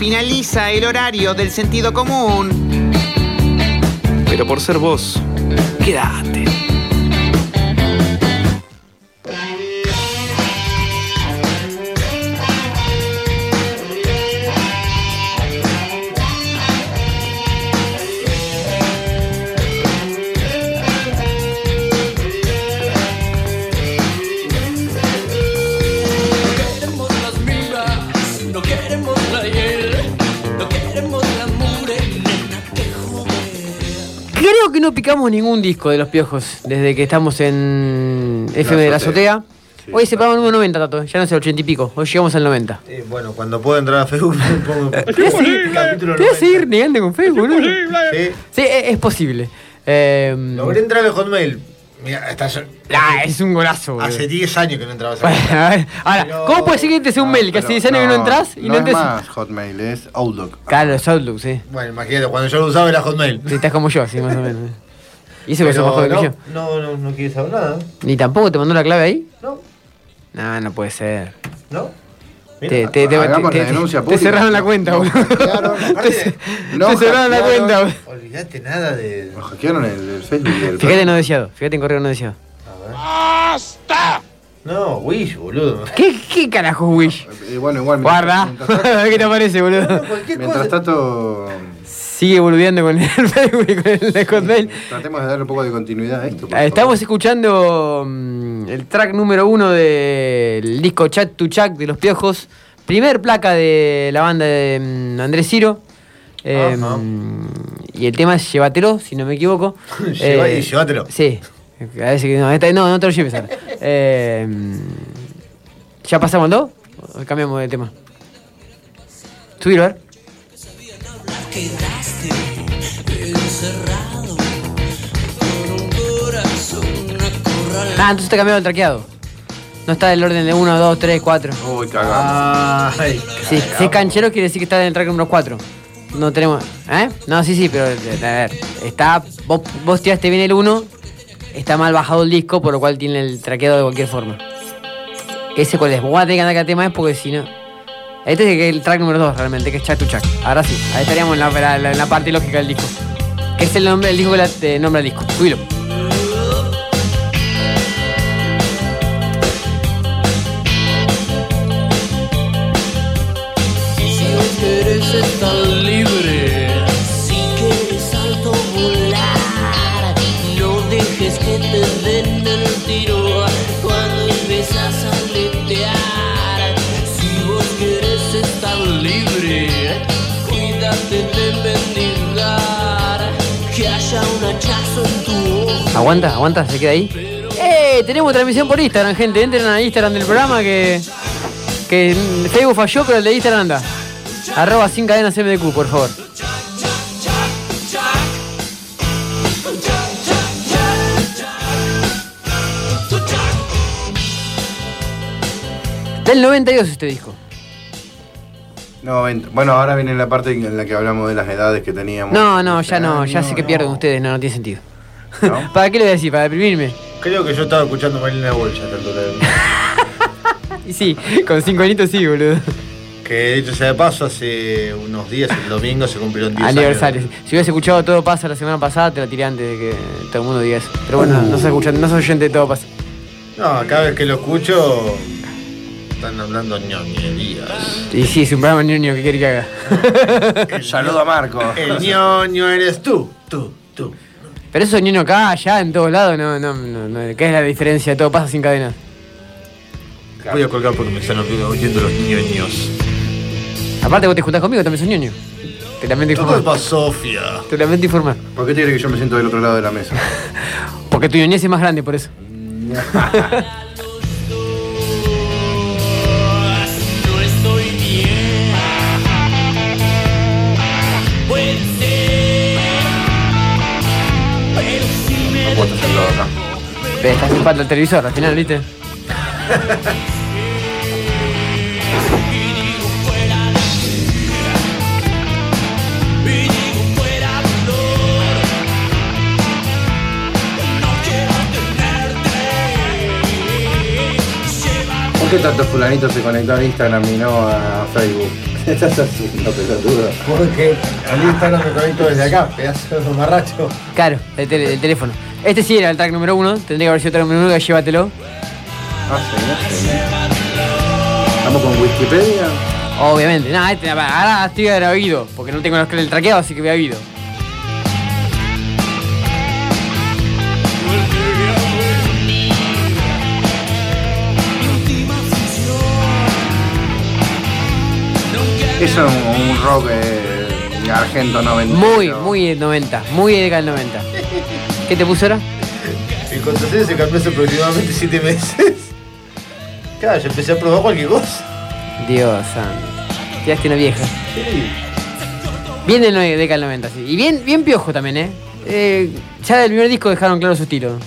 finaliza el horario del sentido común. Pero por ser vos, quédate. No picamos ningún disco de los piojos desde que estamos en FM de la azotea. Hoy se pagó el número 90, Tato. Ya no es el 80 y pico. Hoy llegamos al 90. Eh, bueno, cuando puedo entrar a Facebook me pongo Te a seguir, capítulo te a seguir negando con Facebook, ¿no? Sí. Sí, es, es posible. Eh, Logré entrar al Hotmail. Mira, está ah, es un golazo, boludo. Hace 10 años que no entraba a ver, Ahora, Pero- ¿cómo puede ser que entres a un mail que hace 10 años que no entras y no, no es entres? más Hotmail, es Outlook. Claro, es Outlook, sí. Bueno, imagínate, cuando yo lo usaba era Hotmail. Sí, Estás como yo, así más o menos. Y eso que sos más joven no, que yo. no, no, no quieres saber nada. Ni tampoco te mandó la clave ahí. No. No, no puede ser. ¿No? Te, te, te, hagamos te- la te- denuncia te cerraron la cuenta, boludo. Te cerraron la cuenta, boludo. olvídate nada de. Nos hackearon el, el Facebook y el Fíjate en no deseado, fíjate en correo no deseado. No, Wish, boludo. ¿Qué, qué carajo, Wish? Eh, bueno, igual. Guarda, Mientras, ver qué te parece, boludo. Cualquier mientras cosa. tanto, Sigue boludeando con el Facebook y con el Hotmail. tratemos de darle un poco de continuidad a esto. Ah, Estamos favor. escuchando mm, el track número uno del disco Chat to Chat de Los Piojos. Primer placa de la banda de mm, Andrés Ciro. Eh, y el tema es Llévatelo, si no me equivoco. Lleva- Eh, llévatelo. Sí. A veces que no, esta- no, no te lo lleves ahora. Eh, ¿Ya pasamos dos? ¿O cambiamos de tema? Subilo, a ver. Quedaste encerrado con un corazón acorralado. Ah, entonces te cambiado el traqueado. No está del orden de 1, 2, 3, 4. Uy, cagamos. Ay, Sí, si es canchero quiere decir que está en el track número 4. No tenemos. ¿Eh? No, sí, sí, pero a ver. Está. Vos, vos tiraste bien el 1. Está mal bajado el disco, por lo cual tiene el traqueado de cualquier forma. Ese cuál es. Vos vas a tener que andar acá tema es porque si no. Este es el track número 2 realmente, que es Chat to Chat. Ahora sí, ahí estaríamos en la, parte lógica del disco. Que es el nombre del disco que la, te nombra el disco. Subilo. Aguanta, aguanta, se queda ahí. ¡Eh! Tenemos transmisión por Instagram, gente. Entren al Instagram del programa que. Que Facebook falló, pero el de Instagram anda. Arroba sin cadenas MDQ, por favor. Del 92 este disco. No, ven- bueno, ahora viene la parte en la que hablamos de las edades que teníamos. No, no, ya no, ya sé que no. pierden ustedes, no, no tiene sentido. ¿No? ¿Para qué le voy a decir? ¿Para deprimirme? Creo que yo estaba escuchando Marina Bolsa altura del- Y sí, con cinco añitos sí, boludo. Que dicho sea de paso, hace unos días, el domingo, se cumplieron 10 Aniversario. años. Si hubieras escuchado Todo Pasa la semana pasada, te la tiré antes de que todo el mundo diga eso. Pero bueno, no soy escuchando, no soy oyente de Todo Pasa. No, cada vez que lo escucho, están hablando ñoñerías. Y sí, es un programa ñoño que quiere que haga. Un saludo a Marco. El ñoño eres tú, tú, tú. Pero eso es ñoño acá, allá, en todos lados, no, no, no, no. ¿Qué es la diferencia de Todo Pasa sin cadena? Voy a colgar porque me están oyendo los ñoños. Aparte vos te juntás conmigo, también sos ñoño. Te lamento ¿Qué informar. pasa, Sofía? Te lamento informar. ¿Por qué te crees que yo me siento del otro lado de la mesa? Porque tu ñoñez es más grande, por eso. Estás sin falta el televisor al final, ¿viste? ¿Por qué tantos fulanitos se conectó a Instagram y no a Facebook? Estás haciendo pelotudo. Porque al Instagram me conecto desde acá, pedazo de mamarracho. Claro, el, el teléfono. Este sí era el track número uno. Tendría que haber sido el track número uno, llévatelo. Ah, sí, sí. Estamos con Wikipedia. Obviamente. No, este, ahora estoy oído. Porque no tengo el el traqueado, así que voy a oído. Eso es un, un rock eh, argento 90. Muy, muy de 90. Muy de década del 90. ¿Qué te puso ahora? El contraseña se cambió hace aproximadamente 7 meses. Claro, yo empecé a probar cualquier cosa. Dios santo. Tiraste una vieja. Bien de no- década del 90, sí. Y bien, bien piojo también, ¿eh? Eh, Ya del primer disco dejaron claro su estilo.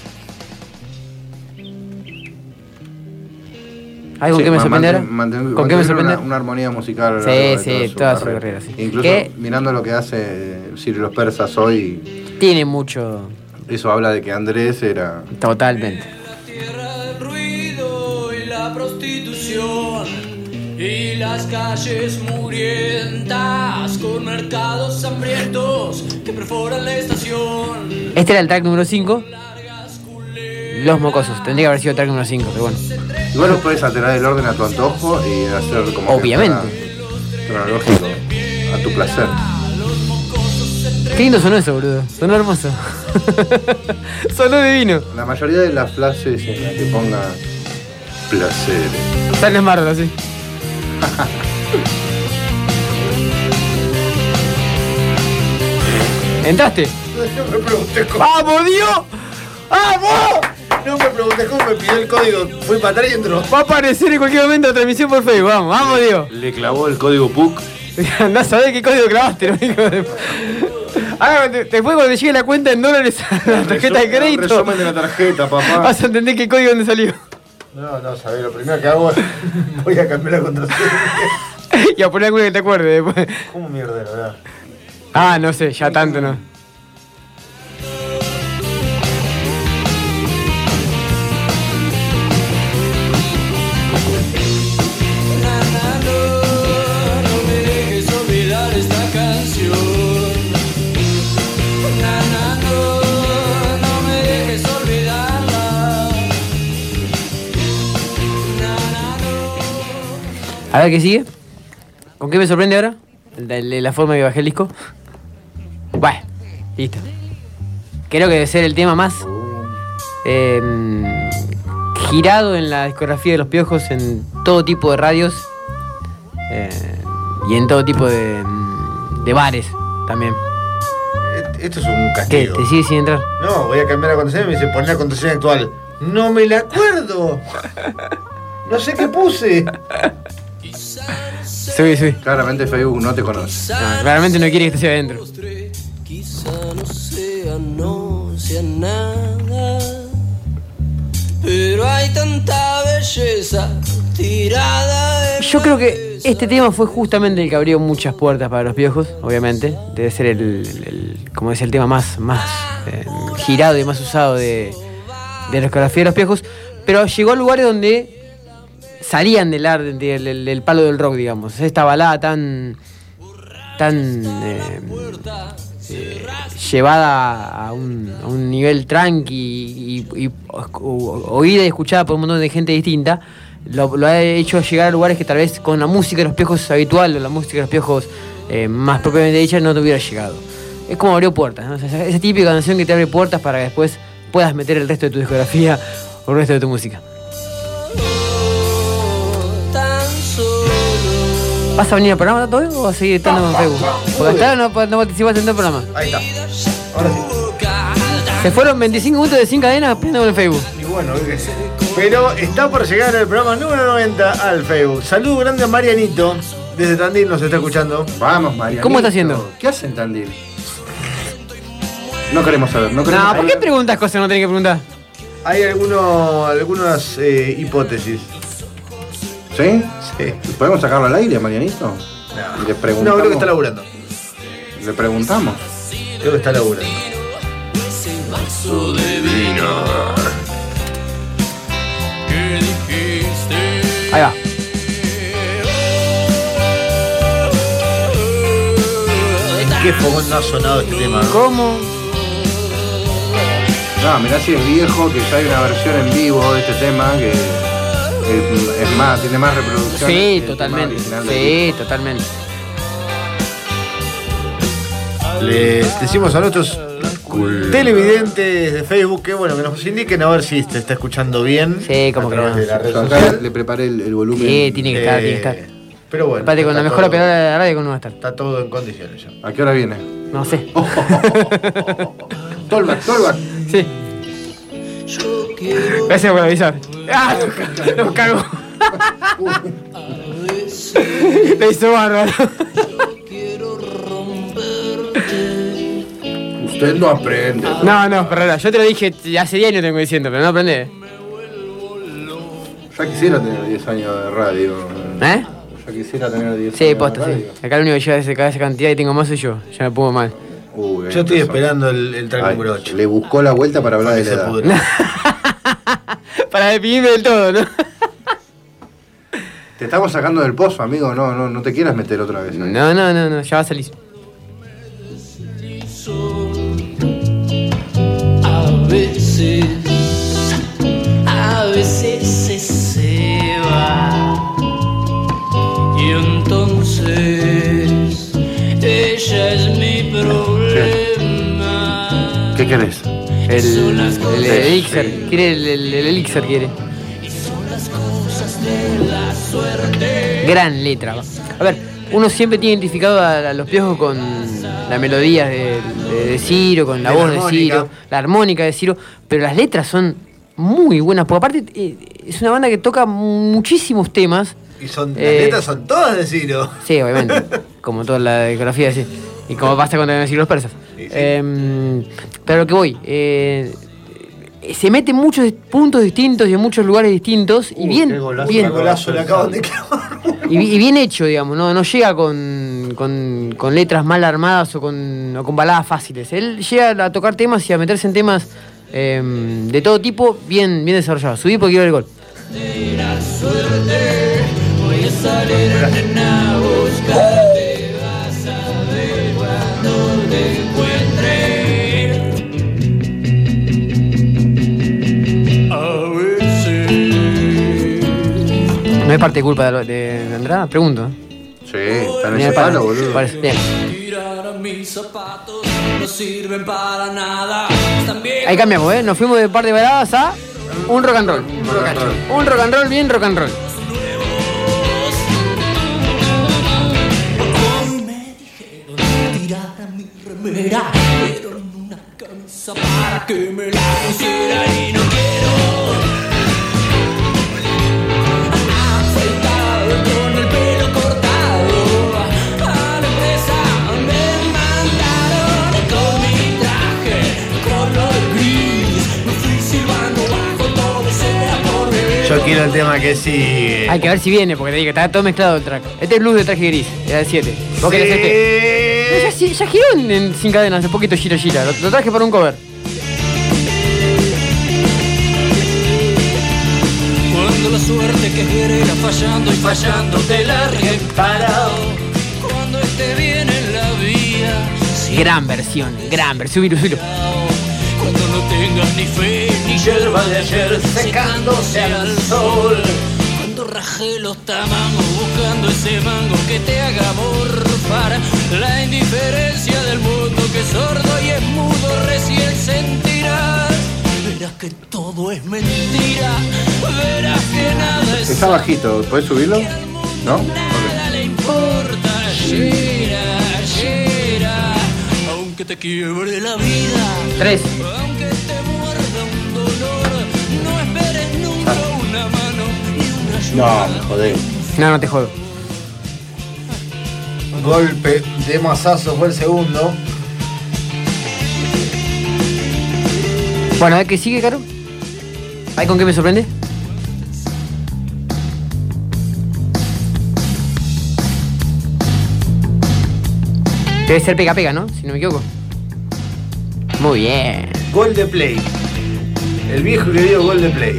¿Ay, con Sí, qué me manten- ¿Con qué me sorprende? Una, una armonía musical. Sí, de sí, toda su carrera, sí. Incluso ¿Qué? mirando lo que hace Ciro los Persas hoy, Tiene mucho. Eso habla de que Andrés era. Totalmente. tierra del ruido y la prostitución y las calles murientas con mercados hambrientos que perforan la estación. Este era el track número 5. Los mocosos. Tendría que haber sido el track número 5, pero bueno. Igual lo puedes alterar el orden a tu antojo y hacer como. Obviamente. Cronológico. A tu placer. Qué lindo sonó eso, boludo. Sonó hermoso. sonó divino. La mayoría de las frases en las que ponga placer. Sale Marvel así. ¿Entraste? No me preguntes cómo. ¡Vamos, Dios! ¡Vamos! No me preguntes cómo me pidió el código. Fui para atrás y entró. Va a aparecer en cualquier momento la transmisión por Facebook. Vamos, vamos, Dios. Le clavó el código PUC. A saber qué código clavaste, ¿no? hijo de- Ahora, te- después cuando te llegue la cuenta en dólares a la tarjeta de crédito, Resumen de la tarjeta, papá. vas a entender qué código dónde salió. No, no, sabés, lo primero que hago es. Voy a cambiar la contraseña. y a poner alguna que te acuerdes después. ¿Cómo mierdero, verdad? Ah, no sé, ya tanto no. A ver qué sigue. ¿Con qué me sorprende ahora? La, la- forma que bajé el disco. Bueno, listo. Creo que debe ser el tema más em, girado en la discografía de los piojos en todo tipo de radios eh, y en todo tipo de, de bares también. Esto es un ¿Qué? castigo. ¿Te sigue sin entrar? No, voy a cambiar la contraseña y me dice poner la contraseña actual. No me la acuerdo. No sé qué puse. Sí, sí. Claramente Facebook no te conoce. No, claramente no quiere que esté adentro. Quizá no sea, no sea nada, pero hay tanta belleza tirada. Yo creo que este tema fue justamente el que abrió muchas puertas para los piojos, obviamente. Debe ser el, el- el- como decía, el tema más, más eh, girado y más usado de, de la discografía de los piojos. Pero llegó a lugares donde salían del del, del- del palo del rock, digamos. Esta balada tan. tan. eh, eh, llevada a un, a un nivel tranqui y, y- oída y escuchada por un montón de gente distinta, lo, lo ha hecho llegar a lugares que tal vez con la música de los piojos habitual o la música de los piojos eh, más propiamente dicha no te hubiera llegado. Es como abrió puertas, ¿no? O sea, esa típica canción que te abre puertas para que después puedas meter el resto de tu discografía o el resto de tu música. ¿Vas a venir al programa todo o vas a seguir estando en Facebook? Porque hasta ahora no, no participaste en todo el programa. Ahí está. Ahora sí. Se fueron 25 minutos de sin cadenas prendiendo en Facebook. Y bueno, ¿qué? pero está por llegar el programa número 90 al Facebook. Saludo grande a Marianito. Desde Tandil nos está escuchando. Vamos, María. ¿Cómo está haciendo? ¿Qué hacen Tandil? No queremos saber, no queremos No, ¿por saber. qué preguntas cosas que no tenés que preguntar? Hay alguno, algunas eh, hipótesis. ¿Sí? Sí. ¿Podemos sacarlo al aire, Marianito? Le No, preguntamos. creo que está laburando. Le preguntamos. Creo que está laburando. Ahí va. qué fogón no ha sonado este tema. ¿no? ¿Cómo? No, mirá si es viejo, que ya hay una versión en vivo de este tema que es, es más, tiene más reproducciones. que Sí, totalmente. Sí, disco. totalmente. Les decimos a nuestros televidentes de Facebook que bueno que nos indiquen a ver si se está escuchando bien. Sí, como a que través no. de la red Yo acá social. le preparé el, el volumen. Sí, tiene que estar, Eh, tiene que estar. Pero bueno. Aparte, con la mejor operadora de la radio, ¿cómo no va a estar? Está todo en condiciones ya. ¿A qué hora viene? No sé. Tolback, Tolback. Sí. Gracias por avisar. ¡Ah! Nos cago. Le hizo bárbaro. Usted no aprende. No, no, Ferrara, yo te lo dije hace 10 años tengo diciendo, pero no aprendés. Ya quisiera tener 10 años de radio. ¿Eh? Ya quisiera tener 10 Sí, años posta, de sí. radio. Acá el único que lleva esa, esa cantidad y tengo más soy yo. Ya me pongo mal. Yo estoy esperando el, el track Ay, número 8. Le buscó la vuelta para hablar de la edad. Para despedirme del todo, ¿no? Te estamos sacando del pozo, amigo. No, no, no te quieras meter otra vez. No, no, no, no, ya va a salir. A veces, querés? El, el, cosas elixir, quiere el, el- el elixir, quiere. Gran letra. A ver, uno siempre tiene identificado a, a los piojos con la melodía de, de- de Ciro, con la De la voz de. Ciro, la armónica de Ciro, pero las letras son muy buenas, porque aparte eh, es una banda que toca muchísimos temas. Y son, las Eh, letras son todas de Ciro. Sí, obviamente, como toda la discografía, sí. Y como pasa con decir los persas. Sí, sí. Em, pero lo que voy, eh, se mete en muchos puntos distintos y en muchos lugares distintos y bien, golazo, bien, golazo le acaban de y, y bien hecho, digamos, no, no llega con, con- con letras mal armadas o con, o con baladas fáciles. Él llega a tocar temas y a meterse en temas em, de todo tipo bien, bien desarrollados. Subí porque quiero el gol. Voy a salir a buscarte. ¿No es parte de culpa de, de, de Andrada? Pregunto. Sí, está en ese para- palo, boludo. parece- bien. Tirar a mis zapatos no sirven para nada. También Ahí cambiamos, ¿eh? Nos fuimos de par de baladas a un rock and roll. Un rock and roll, un rock and roll bien rock and roll. Pero una camisa para que me la pusiera y no quiero. Quiero el tema que sigue. Hay que ver si viene, porque te digo, está todo mezclado el track. Este es blues de traje gris, era el 7. ¿Vos querés este? No, ya, Sí. sí- ya giró en, en Sin Cadenas, hace poquito gira gira. Lo, lo traje para un cover. Cuando la suerte que quiere irá fallando y fallando te la reparado. Cuando esté bien en la vía, Gran versión, gran versión. Subilo, subilo. Cuando no tengas ni fe ni hierba de ayer secándose al sol. Cuando raje los tamangos buscando ese mango que te haga morfar. La indiferencia del mundo que es sordo y es mudo recién sentirás. Verás que todo es mentira. Verás que nada es Está bajito, ¿puedes subirlo? ¿No? Nada le importa, llena, llena, aunque te quiebre la vida, Tres. No, me jodé. No, no te jodo. Golpe de mazazo fue el segundo. Bueno, a ver qué sigue, Caro. ¿Hay con qué me sorprende? Debe ser pega pega, ¿no? Si no me equivoco. Muy bien. Gol de play. El viejo y querido gol de play.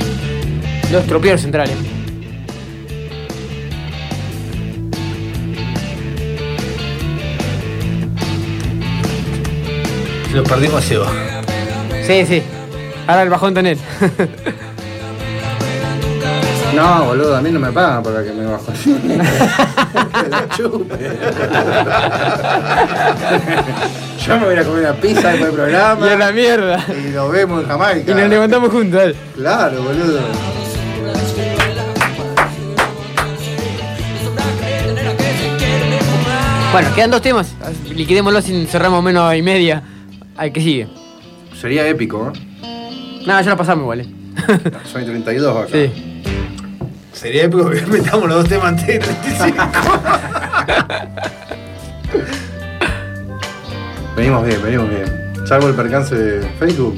Los troperos centrales. Lo perdimos a Seba. Sí, sí. Ahora el bajón tener. No, boludo, a mí no me pagan para que me bajo así. Que la chupe. Yo me voy a ir a comer una pizza después del programa. y a la mierda. Y nos vemos en Jamaica. Y nos levantamos juntos, dale. Claro, boludo. Bueno, quedan dos temas. Liquidémoslo sin cerramos menos y media. Al que sigue. Sería épico, ¿eh? Nada, ya lo pasamos igual, eh. Soy 32 acá. Sí. Sería épico que metamos los dos temas antes de 35. Venimos bien, venimos bien. Salvo el percance de Facebook.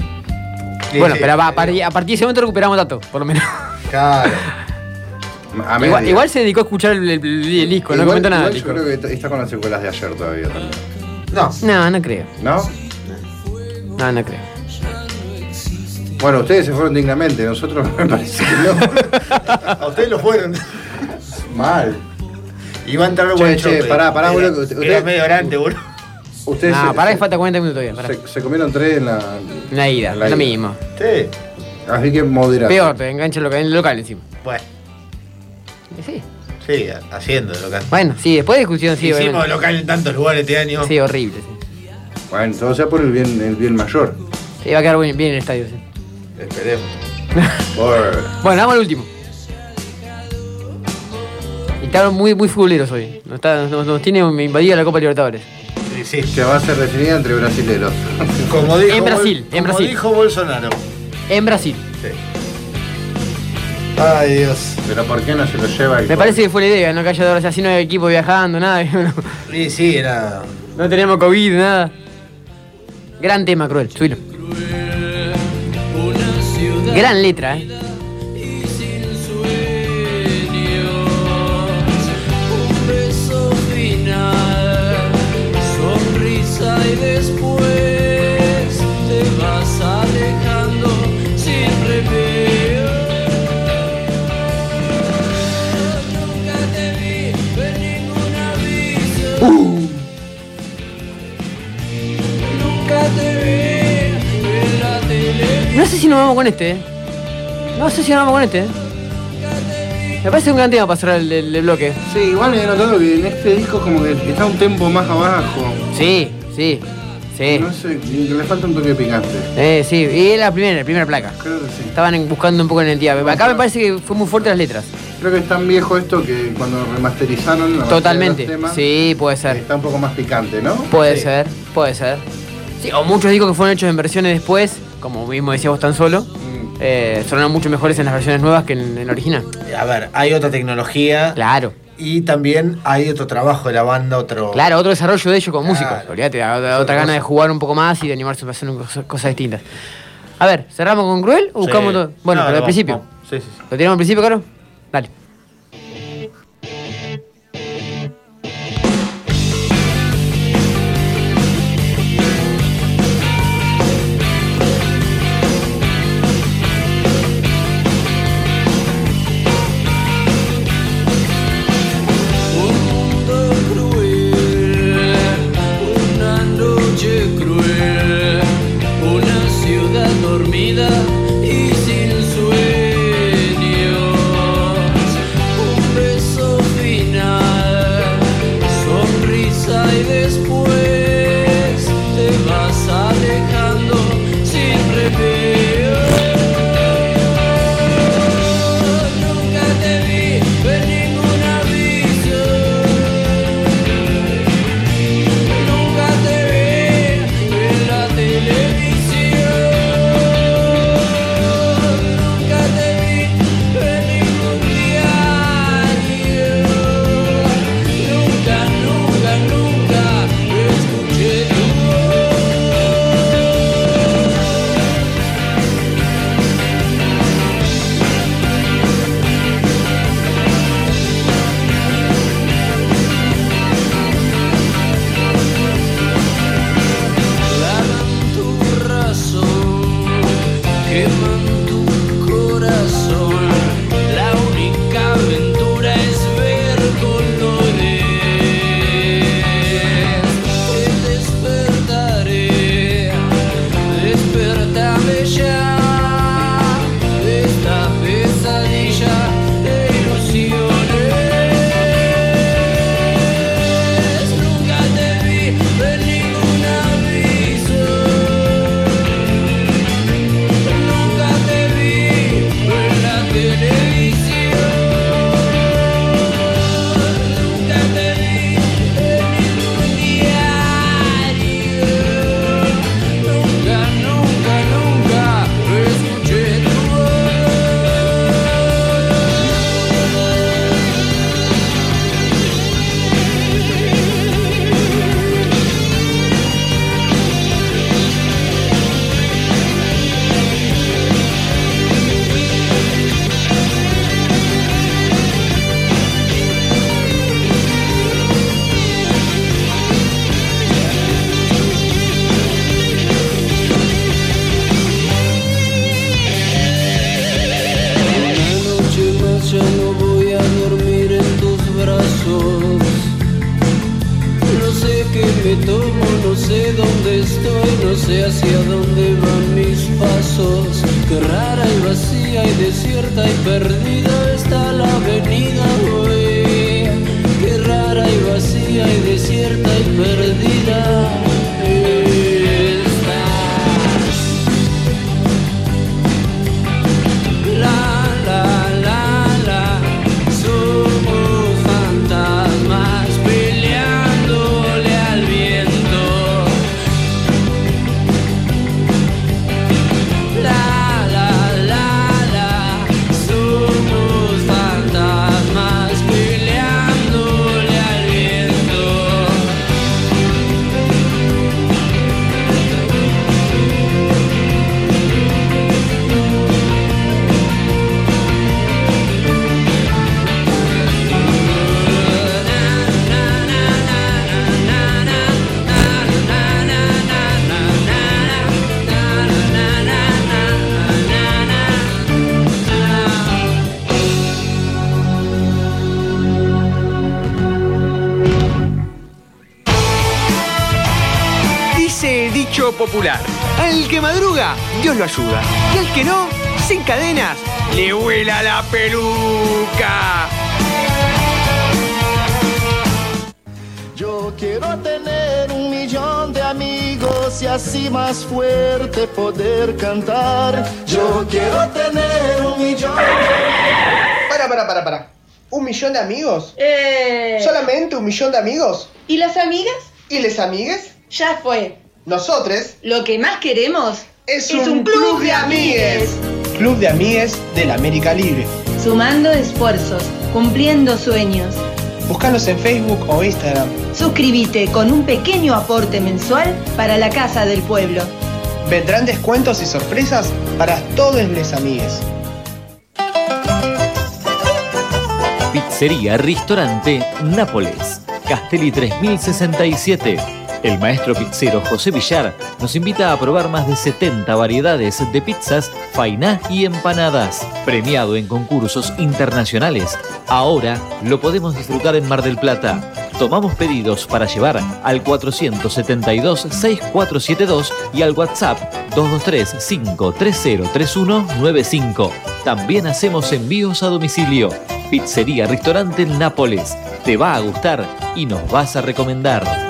Bueno, pero va, a, partir, a partir de ese momento recuperamos datos, por lo menos. Claro. A Igual, se dedicó a escuchar el, el- el disco, no comentó nada. igual yo disco. creo que está con las secuelas de ayer todavía también. No. No, no creo. ¿No? No, no creo. Bueno, ustedes se fueron dignamente, nosotros me parece que no. A ustedes lo fueron. Mal. Iba a entrar buen che, pará, pará, Era- boludo, que Era ustedes- medio grande, boludo. Ustedes No, se, pará que falta 40 minutos todavía. Se- se comieron tres en la. Ida, en la lo ida. mismo. Sí. Así que moderado. Peor, te engancha el local, el local encima. Bueno, Sí. sí, haciendo local. Bueno, sí, después de discusión, sí, Hicimos obviamente. local en tantos lugares este año. Sí, horrible. Sí. Bueno, todo sea por el bien, el bien mayor. Sí, va a quedar bien, bien el estadio, sí. Esperemos. Por- Bueno, vamos al último. Y estaban muy, muy futboleros hoy. Nos, está- nos, nos tiene invadida la Copa Libertadores. Sí, sí. Que va a ser definida entre brasileros. Como dijo, En Brasil, Bol- en como Brasil. dijo Bolsonaro. En Brasil. Ay, Dios. Pero ¿por qué no se lo lleva el Me parece que fue la idea, no que haya así no hay equipo viajando, nada. No, Sí, sí, era. no tenemos COVID, nada. Gran tema, cruel. Subilo. Gran letra, eh. Un beso final, sonrisa y después sé si nos vamos con este, eh. No sé si nos vamos con este, eh. Me parece un gran tema para cerrar el, el- el bloque. Sí, igual me he notado que en este disco como que está un tempo más abajo. Sí, sí, sí. No sé, le falta un toque picante. Eh, sí, y es la primera, la primera placa. Creo que sí. Estaban en- buscando un poco de identidad. Acá me parece que fue muy fuerte las letras. Creo que es tan viejo esto que cuando remasterizaron la mayoría Totalmente. de los temas, Sí, puede ser. está un poco más picante, ¿no? Puede Sí. ser, puede ser. Sí, o muchos discos que fueron hechos en versiones después, como mismo decíamos tan solo, Mm. eh, sonaron mucho mejores en las versiones nuevas que en, en la original. A ver, hay otra tecnología. Claro, Y también hay otro trabajo de la banda, otro. claro, otro desarrollo de ellos como Claro. músicos. Olvídate, otra, otra gana de jugar un poco más y de animarse a hacer cosas, distintas. A ver, ¿cerramos con Cruel o Sí. buscamos todo? Bueno, No, pero al principio. sí, sí. ¿Lo tiramos al principio, Caro? Dale. Dios lo ayuda. Y al que no, sin cadenas, le vuela la peluca. Yo quiero tener un millón de amigos y así más fuerte poder cantar. Yo quiero tener un millón. Para, para, para, para. ¿Un millón de amigos? Eh, ¿Solamente un millón de amigos? ¿Y las amigas? ¿Y les amigues? Ya fue. Nosotros Lo que más queremos es, un, club de amigues. Club de amigues de la América Libre. Sumando esfuerzos, cumpliendo sueños. Búscanos en Facebook o Instagram. Suscríbete con un pequeño aporte mensual para la Casa del Pueblo. Vendrán descuentos y sorpresas para todos los amigues. Pizzería Ristorante Nápoles, Castelli 3067. El maestro pizzero José Villar nos invita a probar más de 70 variedades de pizzas, fainá y empanadas. Premiado en concursos internacionales, ahora lo podemos disfrutar en Mar del Plata. Tomamos pedidos para llevar al 472-6472 y al WhatsApp 223-5303195. También hacemos envíos a domicilio. Pizzería Restaurante Nápoles. Te va a gustar y nos vas a recomendar.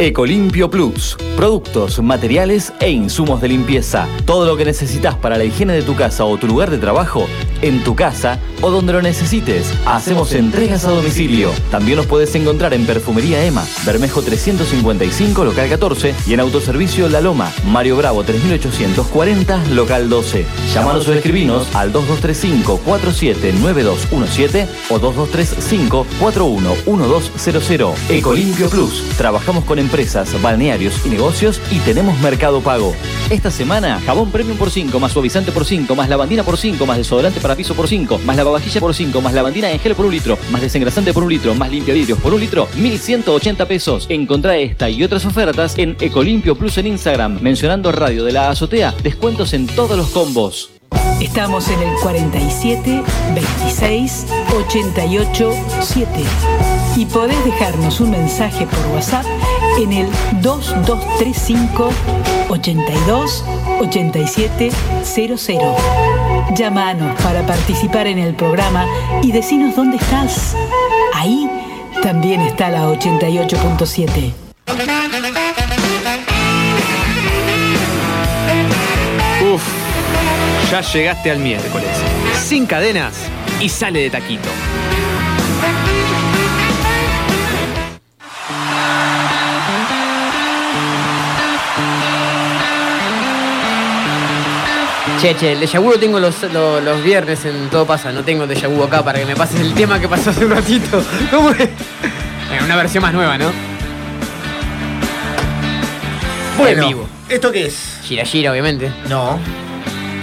Ecolimpio Plus. Productos, materiales e insumos de limpieza. Todo lo que necesitas para la higiene de tu casa o tu lugar de trabajo, en tu casa o donde lo necesites. Hacemos entregas a domicilio. También nos puedes encontrar en Perfumería Emma, Bermejo 355, local 14 y en Autoservicio La Loma, Mario Bravo 3840, local 12. Llámanos o escribinos al 2235-479217 o 2235-411200. Ecolimpio Plus. Trabajamos con empresas, balnearios y negocios y tenemos mercado pago. Esta semana, jabón premium por 5, más suavizante por 5, más lavandina por 5, más desodorante para piso por 5, más lavavajilla por 5, más lavandina en gel por un litro, más desengrasante por un litro, más limpiavidrios por un litro, 1180 pesos. Encontrá esta y otras ofertas en Ecolimpio Plus en Instagram, mencionando Radio de la Azotea, descuentos en todos los combos. Estamos en el 47 26 88 7 y podés dejarnos un mensaje por WhatsApp en el 2235 82 87 00. Llámanos para participar en el programa y decinos dónde estás. Ahí también está la 88.7. Uf, ya llegaste al miércoles. Sin cadenas y sale de taquito. Che, che, el déjà vu lo tengo los, los, los viernes en Todo Pasa. No tengo déjà vu acá para que me pases el tema que pasó hace un ratito. ¿Cómo es? Bueno, una versión más nueva, ¿no? Bueno, En vivo. ¿esto qué es? Gira Gira, obviamente. No.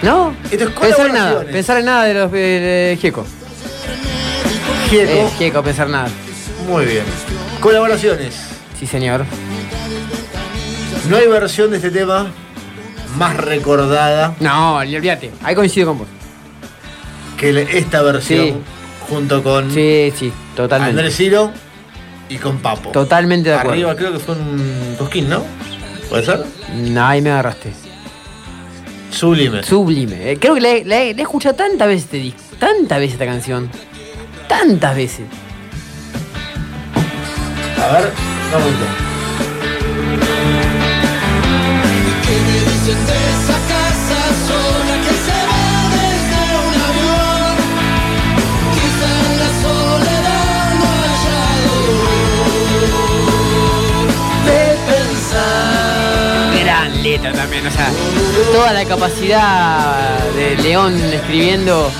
¿No? Esto es Pensar en nada. Pensar en nada de los de Gieco. Gieco. Eh, Gieco, pensar nada. Muy bien. Colaboraciones. Sí, señor. No hay versión de este tema más recordada No, olvídate. Ahí coincido con vos. que esta versión Sí. junto con Sí, sí, totalmente. Andrés Ciro y con Papo. Totalmente de acuerdo. Arriba creo que fue un Cosquín, ¿no? ¿Puede ser? No, ahí me agarraste. Sublime. Sublime. Eh, creo que la he, la he- la he escuchado tantas veces este disco. Tantas veces esta canción. Tantas veces. A ver, vamos ¿Qué me dicen de esa casa sola que se ve desde un avión? Quizá en la soledad no haya dolor de pensar. Gran letra también, o sea, toda la capacidad de León escribiendo.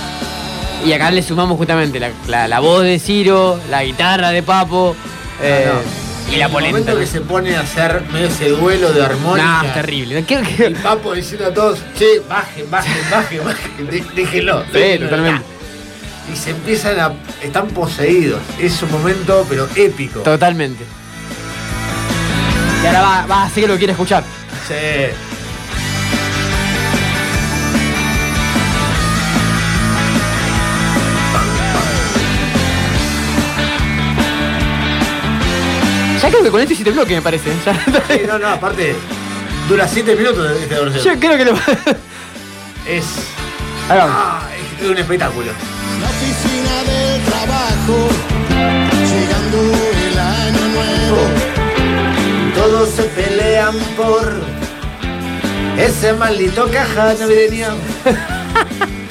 Y acá le sumamos justamente la, la- la voz de Ciro, la guitarra de Papo eh, y la El polenta. momento que se pone a hacer medio ese duelo de armónica. No, es terrible. Quiero que- Y Papo diciendo a todos, che, bajen, bajen, bajen, bajen, dé- déjenlo. Sí, déjenlo totalmente. ya". Y se empiezan a. están poseídos. Es un momento, pero épico. Totalmente. Y ahora va, va a hacer que lo quiere escuchar. Sí. Ya creo que con esto hiciste bloque, me parece. Ya- Sí, no, no, aparte, dura 7 minutos esta versión. yo creo que lo. Es. Ahí vamos. Ah, es un espectáculo. La oficina del trabajo, llegando el año nuevo. Todos se pelean por ese maldito caja navideña.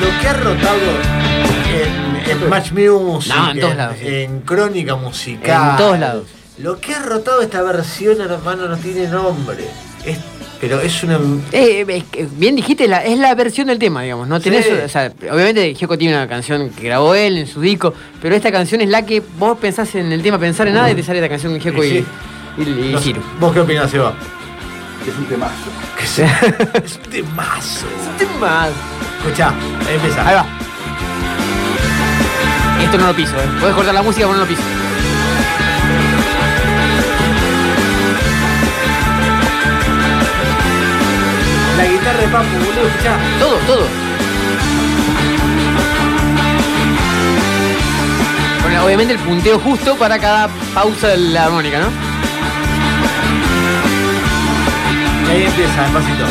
lo que ha rotado en, en Match Music, No, en todos lados, sí. en Crónica Musical. En todos lados. Lo que ha rotado esta versión, hermano, no tiene nombre. Es- pero es una. Eh, es que bien dijiste, la- es la versión del tema, digamos. No tenés, Sí. o sea, obviamente Gioco tiene una canción que grabó él en su disco, pero esta canción es la que vos pensás en el tema, pensar en nada y te sale esta canción de Gioco Y y, sí. y, y no sé, Ciro. ¿Vos qué opinás, Seba? Es un temazo. Es un temazo. Tema. Escuchá, ahí empieza. Ahí va. Esto no lo piso, ¿eh? Podés cortar la música, pero no lo piso. La guitarra de Papu, boludo, escuchá. Todo, todo. Con la- obviamente el punteo justo para cada pausa de la armónica, ¿no? Y ahí empieza, despacito.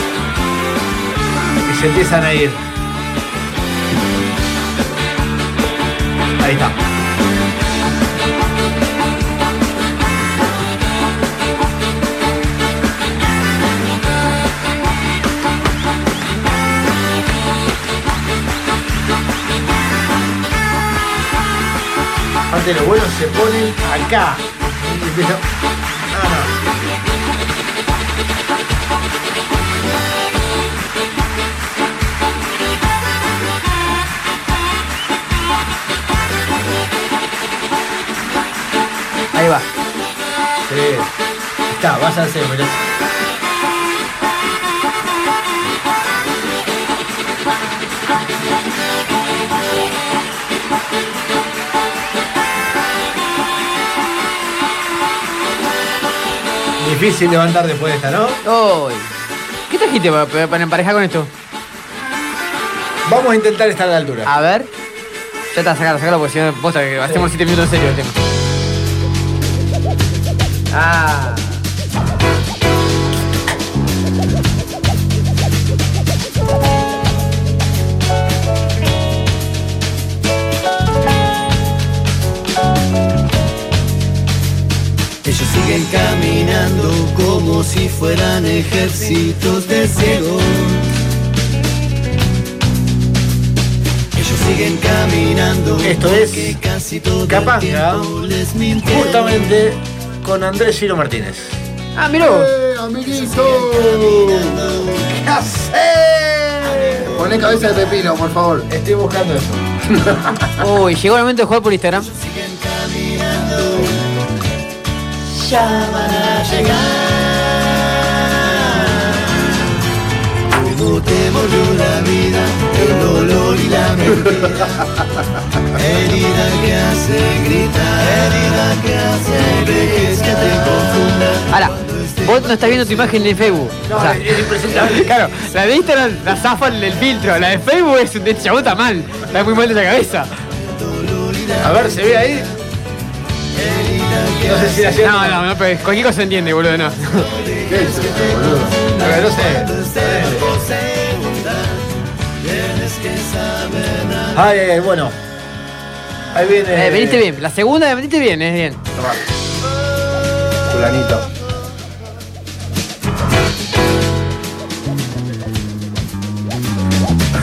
Y se empiezan a ir. Ahí está. Aparte lo bueno se ponen acá. Está, vas a hacer, mirá. Difícil levantar después de esta, ¿no? Uy. ¿Qué trajiste para emparejar con esto? Vamos a intentar estar a la altura. A ver. Ya está, sacalo, sacalo, porque si no, posta que hacemos 7 minutos en serio el tema. Ah. Ellos siguen caminando como si fueran ejércitos de ciegos. Ellos siguen caminando. Esto es casi todo Capanga, justamente con Andrés Ciro Martínez. Ah, miró. ¡Eh, amiguito! ¿Qué haces? Poné cabeza de pepino, por favor. Estoy buscando eso. Uy, llegó el momento de jugar por Instagram. Ya van a llegar. te mordió la vida, el dolor y la mentira. Herida que hace gritar, herida que hace dejes que te confunda. Ahora, vos no estás viendo tu imagen en Facebook. No, O sea, es impresentable. Claro, la de Instagram la zafan del filtro, la de Facebook es de chabón está mal, está muy mal de la cabeza. A ver, ¿se ve ahí? No sé si la llevan. No, no, no, pero cualquier cosa se entiende, boludo, no. ¿Qué es esto, boludo? A ver, no sé. Ay, ay, ay, bueno. Ahí viene. Eh, veniste bien, la segunda veniste bien, es bien. Fulanito.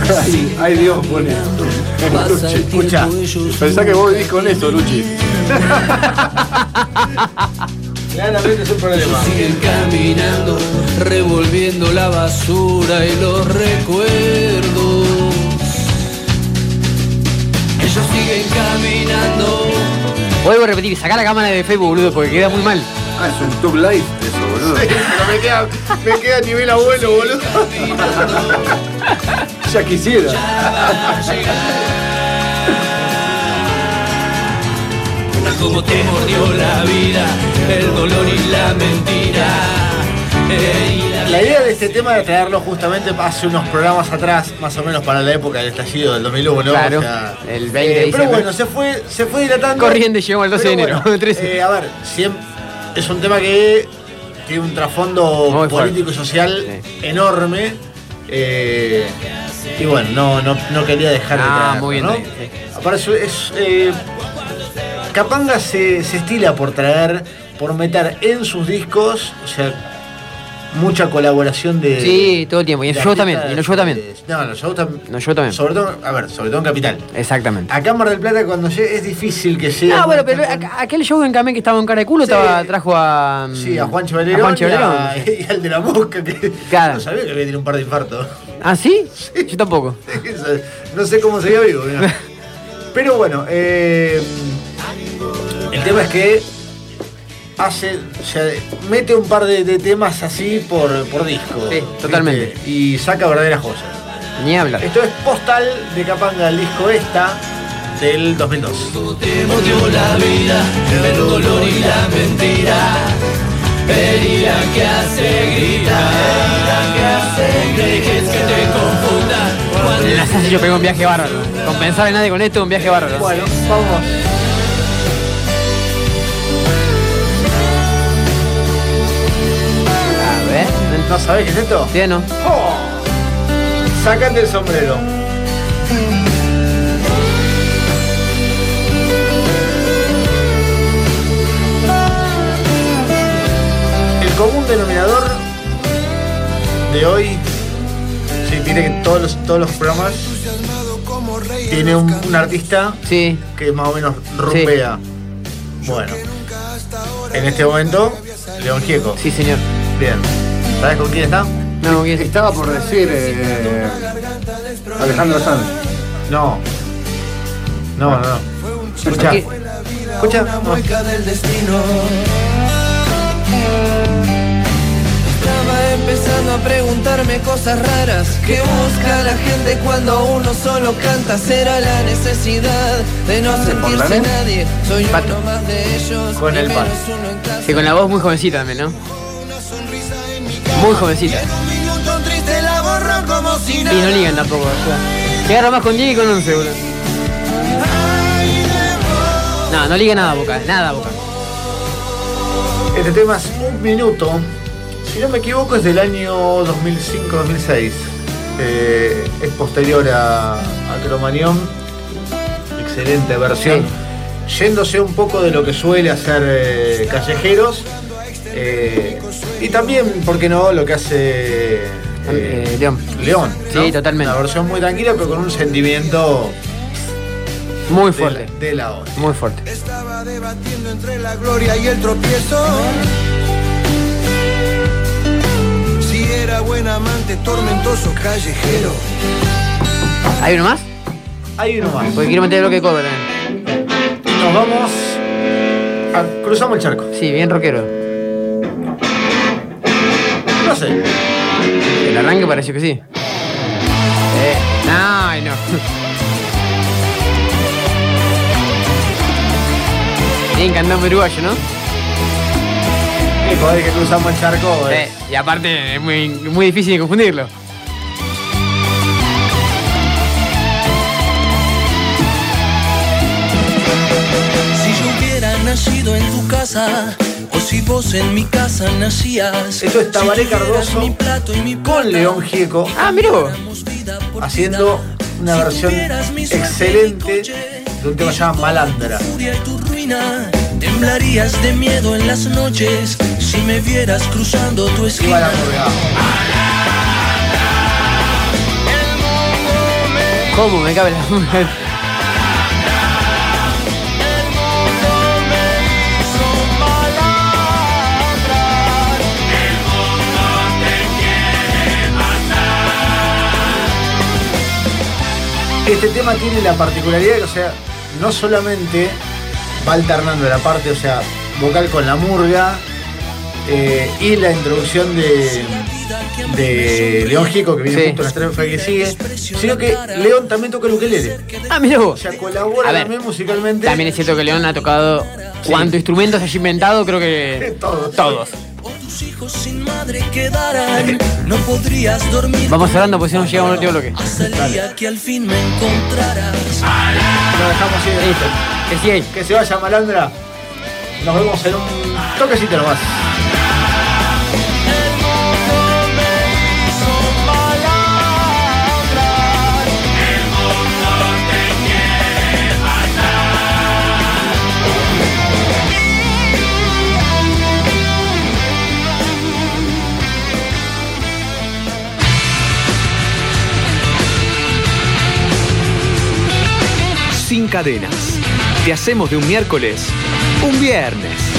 Ay, ay Dios, pone. Luchi, escucha. Pensá que vos vivís con eso, Luchi. Claramente es un problema. Siguen caminando, revolviendo la basura y los recuerdos. Ellos siguen caminando. Vuelvo a repetir, sacá la cámara de Facebook, boludo, porque queda muy mal. Ah, es un tube life eso, boludo. Pero me queda, me queda a nivel abuelo, boludo. Ya quisiera. Como te mordió la vida, el dolor y la mentira. La idea de este tema era traerlo justamente hace unos programas atrás, más o menos para la época del estallido del 2001, Claro, o sea, el 20 de eh, Pero bueno, se fue, se fue dilatando. Corriendo y llegó al 12 de Pero enero, bueno, 13. eh, a ver, es un tema que tiene un trasfondo Muy fuerte. político y social enorme. eh, y bueno, no, no, no quería dejar de Ah, traerlo, muy bien, ¿no? sí. Aparte, es, eh, Capanga se, se estila por traer, por meter en sus discos, o sea, mucha colaboración de. Sí, todo el tiempo. Y en show también, y en show también. No, en los shows también. No, yo también. Sobre todo, a ver, sobre todo en Capital. Exactamente. Acá en Mar del Plata cuando llegue es difícil que llegue. Ah, bueno, pero aqu- aquel show en Camén que estaba en cara de culo Sí. estaba, trajo a. mm, Sí, a Juancho Valerón, A Juancho y, al de la mosca que Claro. no sabía que había tenido un par de infartos. ¿Ah, sí? Yo tampoco. no sé cómo seguía vivo. Pero bueno, eh, el tema es que hace, o sea, mete un par de, de temas así por, por disco. Sí, totalmente. ¿viste? Y saca verdaderas joyas. Ni hablar. Esto es postal de Capanga, el disco esta del 2002. te la vida, el dolor y la mentira. Herida que hace gritar, que hace que te confunda. Cuando La Sassi yo pegó un viaje bárbaro. Compensar a nadie con esto, un viaje bárbaro. Bueno, vamos. ¿No sabés qué es esto? ¿Sí no? ¡Oh! Sácate el sombrero. El común denominador de hoy, sí, tiene que todos los, todos los programas tiene un, un artista Sí. que más o menos rumbea. Bueno, en este momento, León Gieco. Sí, señor. Bien. ¿Sabes con quién está? No, ¿quién es? Estaba por decir eh, Alejandro Sanz. No. No, no, no. Escucha. Escucha. una No. mueca del destino. Estaba empezando a preguntarme cosas raras que busca la gente cuando uno solo canta. Será la necesidad de no sentirse nadie. Soy Pato. uno más de ellos. Con el menos pato. uno en clase. Sí, con la voz muy jovencita también, ¿no? Muy jovencita. Y nada. no ligan tampoco. o sea, Se agarra más con 10 y con 11, boludo. No, no liga nada Boca, nada Boca. Este tema es un minuto. Si no me equivoco, es del año 2005-2006. Eh, es posterior a, a Cromañón. Excelente versión. Yéndose un poco de lo que suele hacer eh, Callejeros. Eh, y también, ¿por qué no? Lo que hace eh, Eh, León. León. Sí, totalmente. Una versión muy tranquila, pero con un sentimiento Muy fuerte. de la hora. Muy fuerte. Estaba debatiendo entre la gloria y el tropiezo. Si era buen amante, tormentoso, callejero. ¿Hay uno más? Hay uno más. Porque quiero meter de cover también. Nos vamos. a- cruzamos el charco. Sí, bien rockero. No sé. El arranque pareció que sí. Ay, no. Bien cantando uruguayo, ¿no? Y joder que cruzamos el charco. eh. Sí, y aparte es muy, muy difícil de confundirlo. Si yo hubiera nacido en tu casa, o si vos en mi casa nacías. Esto es Tabaré Cardoso mi plato y mi con León Gieco Ah, mira haciendo una versión excelente de un tema llamado Malandra. furia y tu ruina. Temblarías de miedo en las noches si me vieras cruzando tu Iba la esquina. murga. ¿Cómo me cabe la Este tema tiene la particularidad que, o sea, no solamente va alternando la parte, o sea, vocal con la murga eh, y la introducción de, de León Gico, que viene Sí. justo en la estrofa que sigue, sino que León también toca el ukelele. Ah, mira O vos. sea, colabora ver, también musicalmente. También es cierto que León ha tocado cuántos instrumentos haya inventado, creo que Todos. todos. Tus hijos sin madre quedarán. No podrías dormir. Vamos hablando, pues si no llegamos al último bloque. Hasta el día que al fin me encontrarás. Lo dejamos de Listo. Que sigue. Que se vaya Malandra. Nos vemos en un toquecito nomás. Sin cadenas. Te hacemos de un miércoles un viernes.